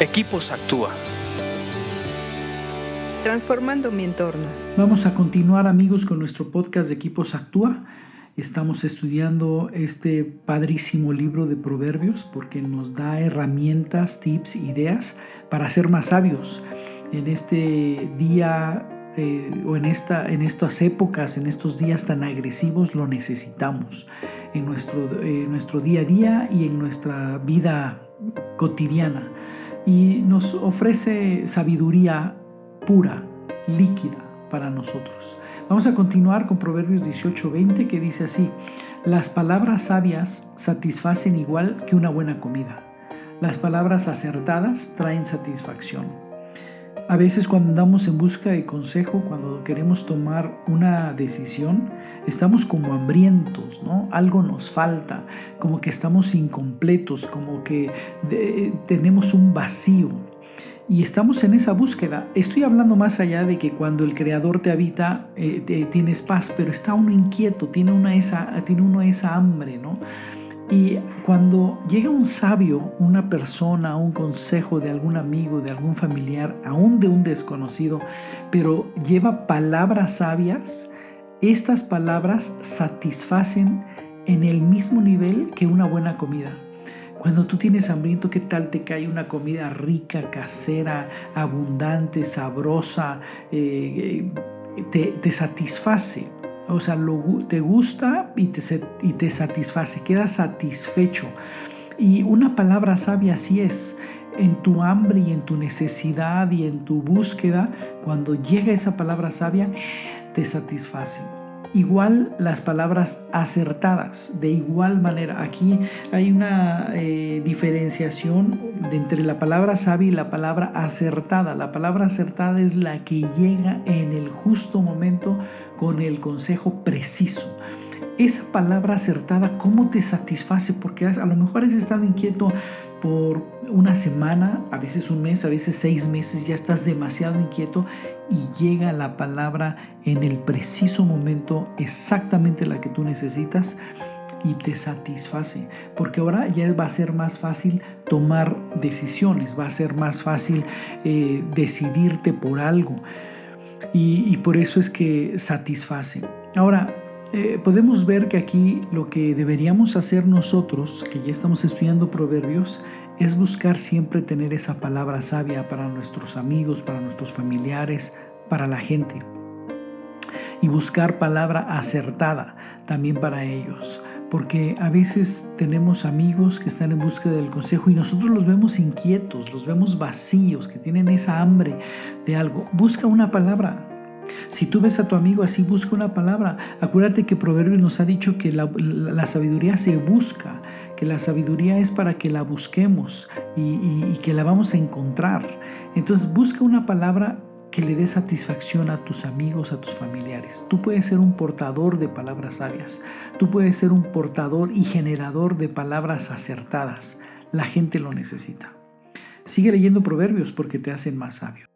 Equipos Actúa. Transformando mi entorno. Vamos a continuar amigos con nuestro podcast de Equipos Actúa. Estamos estudiando este padrísimo libro de proverbios porque nos da herramientas, tips, ideas para ser más sabios. En este día eh, o en, esta, en estas épocas, en estos días tan agresivos, lo necesitamos en nuestro, nuestro día a día y en nuestra vida cotidiana. Y nos ofrece sabiduría pura, líquida para nosotros. Vamos a continuar con Proverbios 18:20 que dice así, las palabras sabias satisfacen igual que una buena comida. Las palabras acertadas traen satisfacción. A veces cuando andamos en busca de consejo, cuando queremos tomar una decisión, estamos como hambrientos, ¿no? Algo nos falta, como que estamos incompletos, como que tenemos un vacío. Y estamos en esa búsqueda. Estoy hablando más allá de que cuando el creador te habita, eh, tienes paz, pero está uno inquieto, tiene, una esa, tiene uno esa hambre, ¿no? Y cuando llega un sabio, una persona, un consejo de algún amigo, de algún familiar, aún de un desconocido, pero lleva palabras sabias, estas palabras satisfacen en el mismo nivel que una buena comida. Cuando tú tienes hambriento, ¿qué tal te cae una comida rica, casera, abundante, sabrosa? Eh, eh, te, te satisface. O sea, te gusta y te, satisface, quedas satisfecho. Y una palabra sabia así es. En tu hambre y en tu necesidad y en tu búsqueda, cuando llega esa palabra sabia, te satisface. Igual las palabras acertadas, de igual manera. Aquí hay una eh, diferenciación entre la palabra sabia y la palabra acertada. La palabra acertada es la que llega en el justo momento con el consejo preciso esa palabra acertada, ¿cómo te satisface? Porque a lo mejor has estado inquieto por una semana, a veces un mes, a veces seis meses, ya estás demasiado inquieto y llega la palabra en el preciso momento, exactamente la que tú necesitas y te satisface, porque ahora ya va a ser más fácil tomar decisiones, va a ser más fácil eh, decidirte por algo y, y por eso es que satisface. Ahora, eh, podemos ver que aquí lo que deberíamos hacer nosotros, que ya estamos estudiando proverbios, es buscar siempre tener esa palabra sabia para nuestros amigos, para nuestros familiares, para la gente. Y buscar palabra acertada también para ellos. Porque a veces tenemos amigos que están en búsqueda del consejo y nosotros los vemos inquietos, los vemos vacíos, que tienen esa hambre de algo. Busca una palabra, si tú ves a tu amigo así, busca una palabra. Acuérdate que Proverbios nos ha dicho que la, sabiduría se busca, que la sabiduría es para que la busquemos y, y que la vamos a encontrar. Entonces busca una palabra que le dé satisfacción a tus amigos, a tus familiares. Tú puedes ser un portador de palabras sabias. Tú puedes ser un portador y generador de palabras acertadas. La gente lo necesita. Sigue leyendo proverbios porque te hacen más sabio.